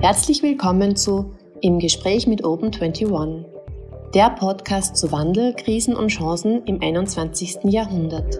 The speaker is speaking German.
Herzlich willkommen zu Im Gespräch mit Open21, der Podcast zu Wandel, Krisen und Chancen im 21. Jahrhundert.